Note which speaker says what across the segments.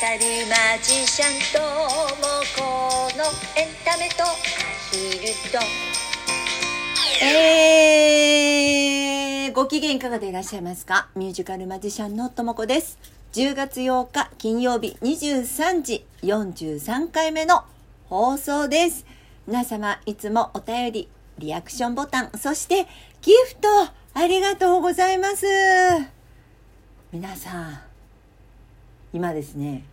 Speaker 1: カルマジシャンともこのエンタメとアヒルと
Speaker 2: えー、ご機嫌いかがでいらっしゃいますか？ミュージカルマジシャンのともこです。10月8日金曜日23時43回目の放送です。皆様いつもお便り、リアクションボタン、そしてギフトありがとうございます。皆さん、今ですね、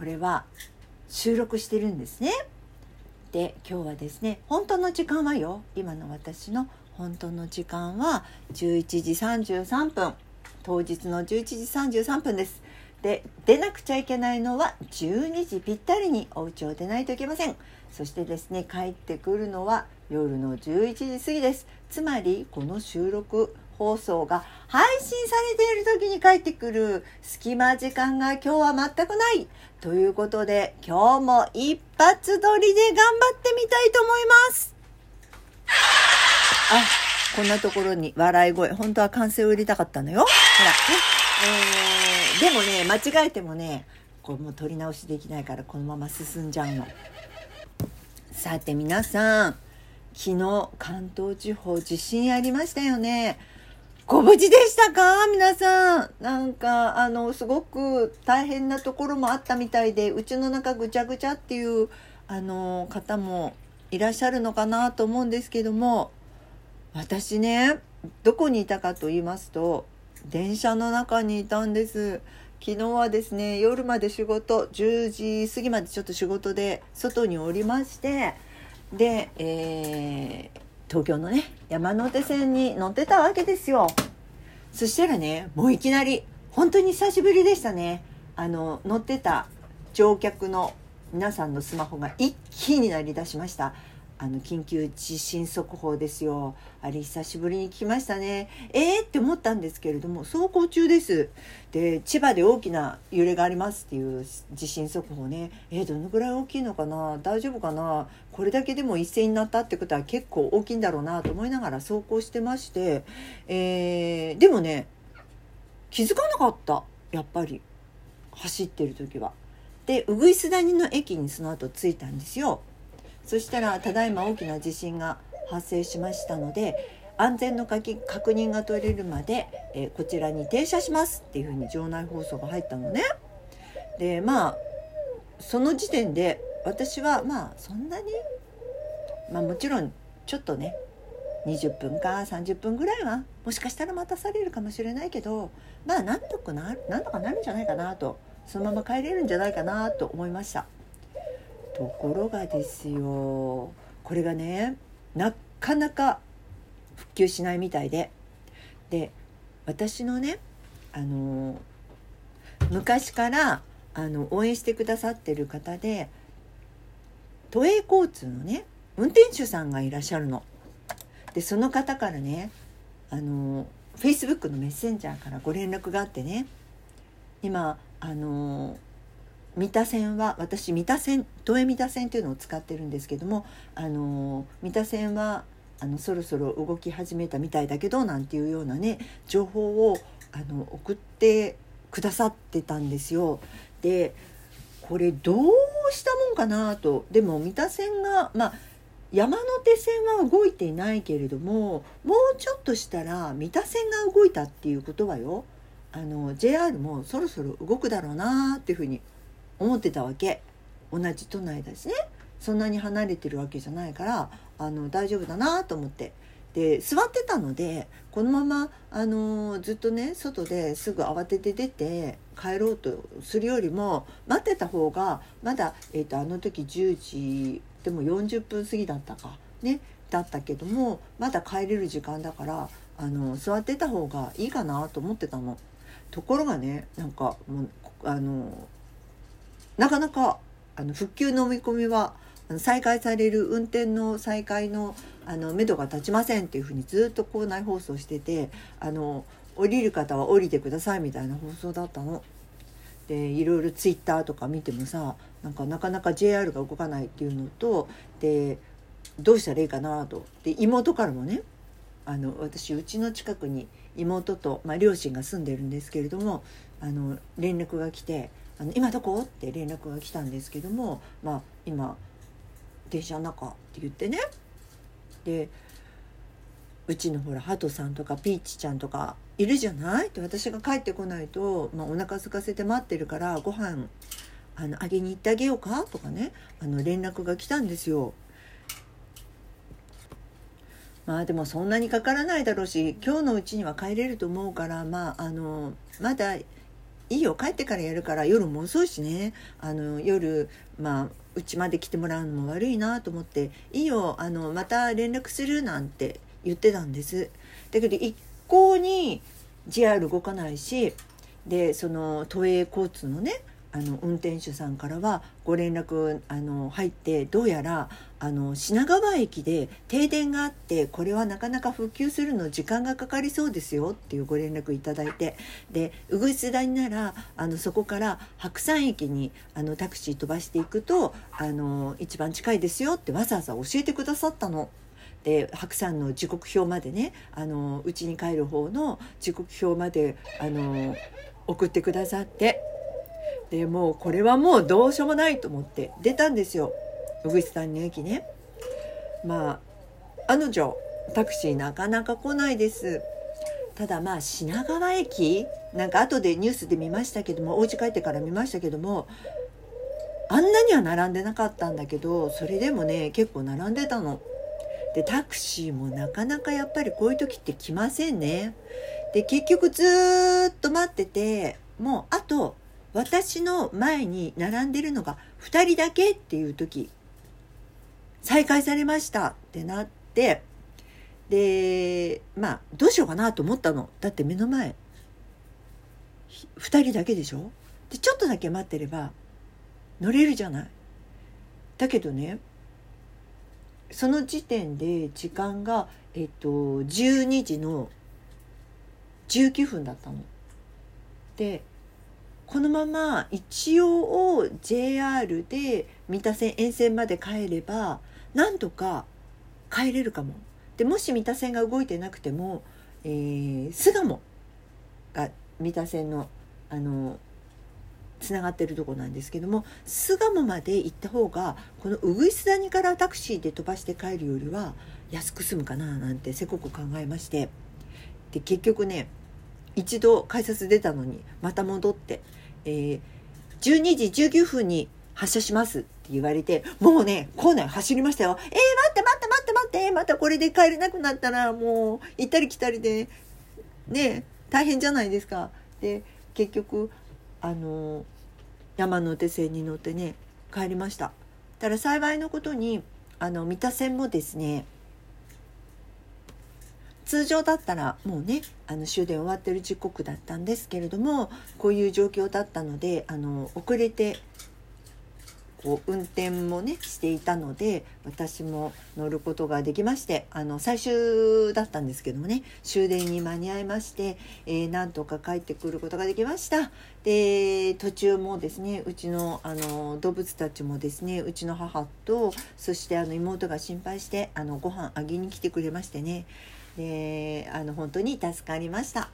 Speaker 2: これは収録してるんですね。で今日はですね本当の時間はよ。今の私の本当の時間は11時33分。当日の11時33分です。で出なくちゃいけないのは12時ぴったりにお家を出ないといけません。そしてですね帰ってくるのは夜の11時過ぎです。つまりこの収録放送が配信されている時に帰ってくる隙間時間が今日は全くないということで今日も一発撮りで頑張ってみたいと思います。あこんなところに笑い声本当は歓声を入れたかったのよ。ほらね。えー、でもね間違えてもねこうもう撮り直しできないからこのまま進んじゃうの。さて皆さん昨日関東地方地震ありましたよね。ご無事でしたか？皆さん。なんか、あの、すごく大変なところもあったみたいで、うちの中ぐちゃぐちゃっていう、あの、方もいらっしゃるのかなと思うんですけども、私ね、どこにいたかと言いますと、電車の中にいたんです。昨日はですね、夜まで仕事、10時過ぎまでちょっと仕事で外におりまして、で、えー東京のね山手線に乗ってたわけですよ。そしたらねもういきなり本当に久しぶりでしたね。あの乗ってた乗客の皆さんのスマホが一気に鳴り出しました。あの緊急地震速報ですよ。あれ久しぶりに聞きましたね。えー？って思ったんですけれども走行中です。で千葉で大きな揺れがありますっていう地震速報ね。えー、どのぐらい大きいのかな？大丈夫かな？これだけでも一斉になったってことは結構大きいんだろうなと思いながら走行してまして、えーでもね気づかなかった。やっぱり。走ってる時は。でウグイス谷の駅にその後着いたんですよ。そしたらただいま大きな地震が発生しましたので安全の確認が取れるまで、えーこちらに停車しますっていうふうに場内放送が入ったのね。でまあその時点で私はまあそんなにまあもちろんちょっとね20分か30分ぐらいはもしかしたら待たされるかもしれないけどまあなんとかななんとかなるんじゃないかなとそのまま帰れるんじゃないかなと思いました。ところがですよこれがねなかなか復旧しないみたいでで私のねあの昔からあの応援してくださってる方で都営交通のね運転手さんがいらっしゃるの。でその方からねあの Facebook のメッセンジャーからご連絡があってね今あの三田線は私三田線都営三田線っていうのを使ってるんですけどもあの三田線はあのそろそろ動き始めたみたいだけどなんていうようなね情報をあの送ってくださってたんですよ。でこれどうしたもんかなとでも三田線がまあ山手線は動いていないけれどももうちょっとしたら三田線が動いたっていうことはよあの JR もそろそろ動くだろうなっていうふうに思ってたわけ。同じ都内だしね。そんなに離れてるわけじゃないからあの大丈夫だなと思って。で座ってたのでこのままあのずっとね外ですぐ慌てて出て帰ろうとするよりも待ってた方がまだ、えー、とあの時10時でも40分過ぎだったかねだったけどもまだ帰れる時間だからあの座ってた方がいいかなと思ってたの。ところがねなんかもうあのなかなかあの復旧の見込みは再開される運転の再開のあの目処が立ちませんっていうふうにずっと校内放送しててあの降りる方は降りてくださいみたいな放送だったの。でいろいろツイッターとか見てもさなんかなかなか JR が動かないっていうのとでどうしたらいいかなとで妹からもねあの私うちの近くに妹と、まあ、両親が住んでるんですけれどもあの連絡が来てあの今どこ?」って連絡が来たんですけども「まあ、今電車の中」って言ってねでうちのほらハトさんとかピーチちゃんとかいるじゃない？って私が帰ってこないと、まあ、お腹空かせて待ってるからご飯あのあげに行ってあげようか？とかねあの連絡が来たんですよ。まあでもそんなにかからないだろうし今日のうちには帰れると思うからまああのまだいいよ帰ってからやるから夜も遅いしねあの夜まあうちまで来てもらうのも悪いなと思って「いいよあのまた連絡する」なんて言ってたんです。だけど一向に JR 動かないしでその都営交通のねあの運転手さんからはご連絡あの入ってどうやらあの品川駅で停電があってこれはなかなか復旧するの時間がかかりそうですよっていうご連絡いただいてでうぐいす谷ならあのそこから白山駅にあのタクシー飛ばしていくとあの一番近いですよってわざわざ教えてくださったの。で白山の時刻表までねあの家に帰る方の時刻表まであの送ってくださってでもうこれはもうどうしようもないと思って出たんですよ小口さんの駅ねまあ案の定タクシーなかなか来ないですただまあ品川駅なんか後でニュースで見ましたけどもお家帰ってから見ましたけどもあんなには並んでなかったんだけどそれでもね結構並んでたの。でタクシーもなかなかやっぱりこういう時って来ませんね。で結局ずっと待っててもうあと私の前に並んでるのが2人だけっていう時再開されましたってなってでまあどうしようかなと思ったの。だって目の前2人だけでしょ？でちょっとだけ待ってれば乗れるじゃない。だけどねその時点で時間がえっと12時の19分だったの。でこのまま一応 JR で三田線沿線まで帰ればなんとか帰れるかも。でもし三田線が動いてなくても、えー、巣鴨が三田線のあのつながってるとこなんですけども巣鴨まで行った方がこのうぐいす谷からタクシーで飛ばして帰るよりは安く済むかななんてせこく考えましてで結局ね一度改札出たのにまた戻って、えー、12時19分に発車しますって言われてもうね構内走りましたよ。えー、待って待って待って待って。またこれで帰れなくなったらもう行ったり来たりでね大変じゃないですか。で結局あの山手線に乗ってね帰りました。ただ幸いのことにあの三田線もですね通常だったらもうねあの終電終わってる時刻だったんですけれどもこういう状況だったのであの遅れてこう運転もねしていたので私も乗ることができましてあの最終だったんですけどもね終電に間に合いまして、えー、なんとか帰ってくることができましたで途中もですねうちのあの動物たちもですねうちの母とそしてあの妹が心配してあのご飯あげに来てくれましてねであの本当に助かりました。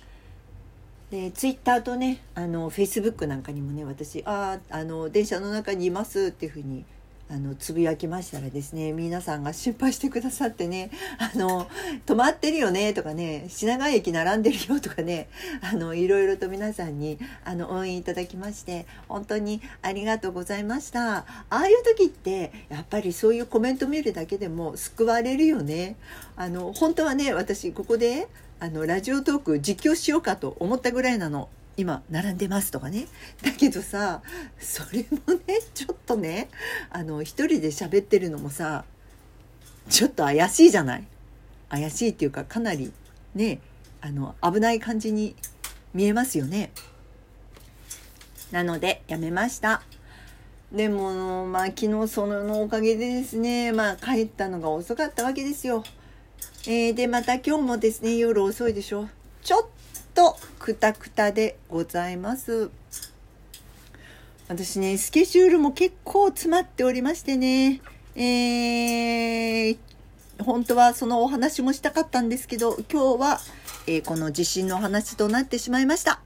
Speaker 2: でツイッターとねあのフェイスブックなんかにもね私ああの電車の中にいますっていうふうにあのつぶやきましたらですね皆さんが心配してくださってね「あの止まってるよね」とかね「品川駅並んでるよ」とかねあのいろいろと皆さんにあの応援いただきまして本当にありがとうございました。ああいう時ってやっぱりそういうコメント見るだけでも救われるよね。あの本当はね私ここであのラジオトーク実況しようかと思ったぐらいなの。今並んでますとかね。だけどさそれもねちょっとねあの一人で喋ってるのもさちょっと怪しいじゃない？怪しいっていうかかなりねあの危ない感じに見えますよね。なのでやめました。でもまあ昨日そのおかげでですねまあ帰ったのが遅かったわけですよ。えー、で、また今日もですね、夜遅いでしょ。ちょっとくたくたでございます。私ね、スケジュールも結構詰まっておりましてね、えー、本当はそのお話もしたかったんですけど、今日は、えー、この地震の話となってしまいました。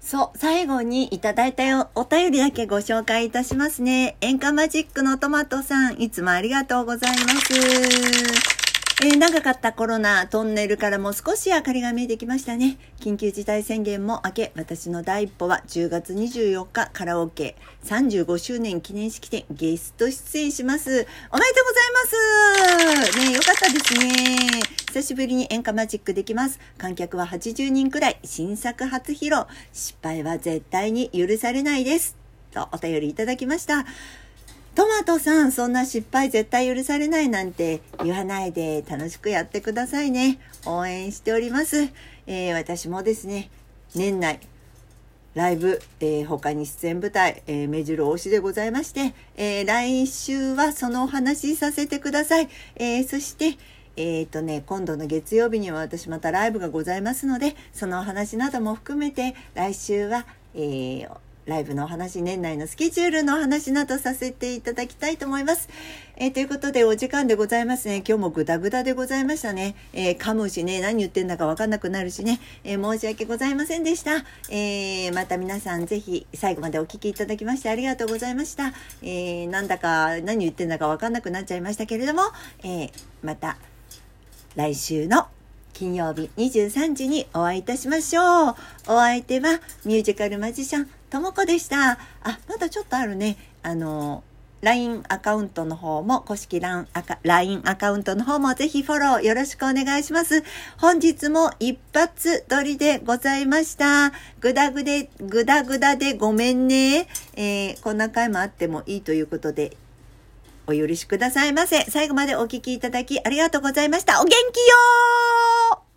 Speaker 2: そう、最後にいただいたよお便りだけご紹介いたしますね。演歌マジックのトマトさん、いつもありがとうございます。えー、長かったコロナ、トンネルからも少し明かりが見えてきましたね。緊急事態宣言も明け、私の第一歩は10月24日カラオケ35周年記念式典ゲスト出演します。おめでとうございますねよかったですね。久しぶりに演歌マジックできます。観客は80人くらい。新作初披露。失敗は絶対に許されないです。とお便りいただきました。トマトさん、そんな失敗絶対許されないなんて言わないで楽しくやってくださいね。応援しております。えー、私もですね、年内、ライブ、えー、他に出演舞台、えー、目白押しでございまして、えー、来週はそのお話しさせてください。えそして、えっ、とね、今度の月曜日には私またライブがございますので、そのお話なども含めて、来週は、えライブのお話、年内のスケジュールのお話などさせていただきたいと思います。えー、ということで、お時間でございますね。今日もグダグダでございましたね。えー、噛むしね、何言ってんだかわかんなくなるしね、えー、申し訳ございませんでした。えまた皆さんぜひ最後までお聴きいただきましてありがとうございました。えなんだか何言ってんだかわかんなくなっちゃいましたけれども、えまた来週の金曜日23時にお会いいたしましょう。お相手はミュージカルマジシャンともこでした。あ、まだちょっとあるね。あの、LINE アカウントの方も、公式 LINE アカウントの方もぜひフォローよろしくお願いします。本日も一発撮りでございました。ぐだぐで、ぐだぐだでごめんね。えー、こんな回もあってもいいということで、お許しくださいませ。最後までお聴きいただきありがとうございました。お元気よー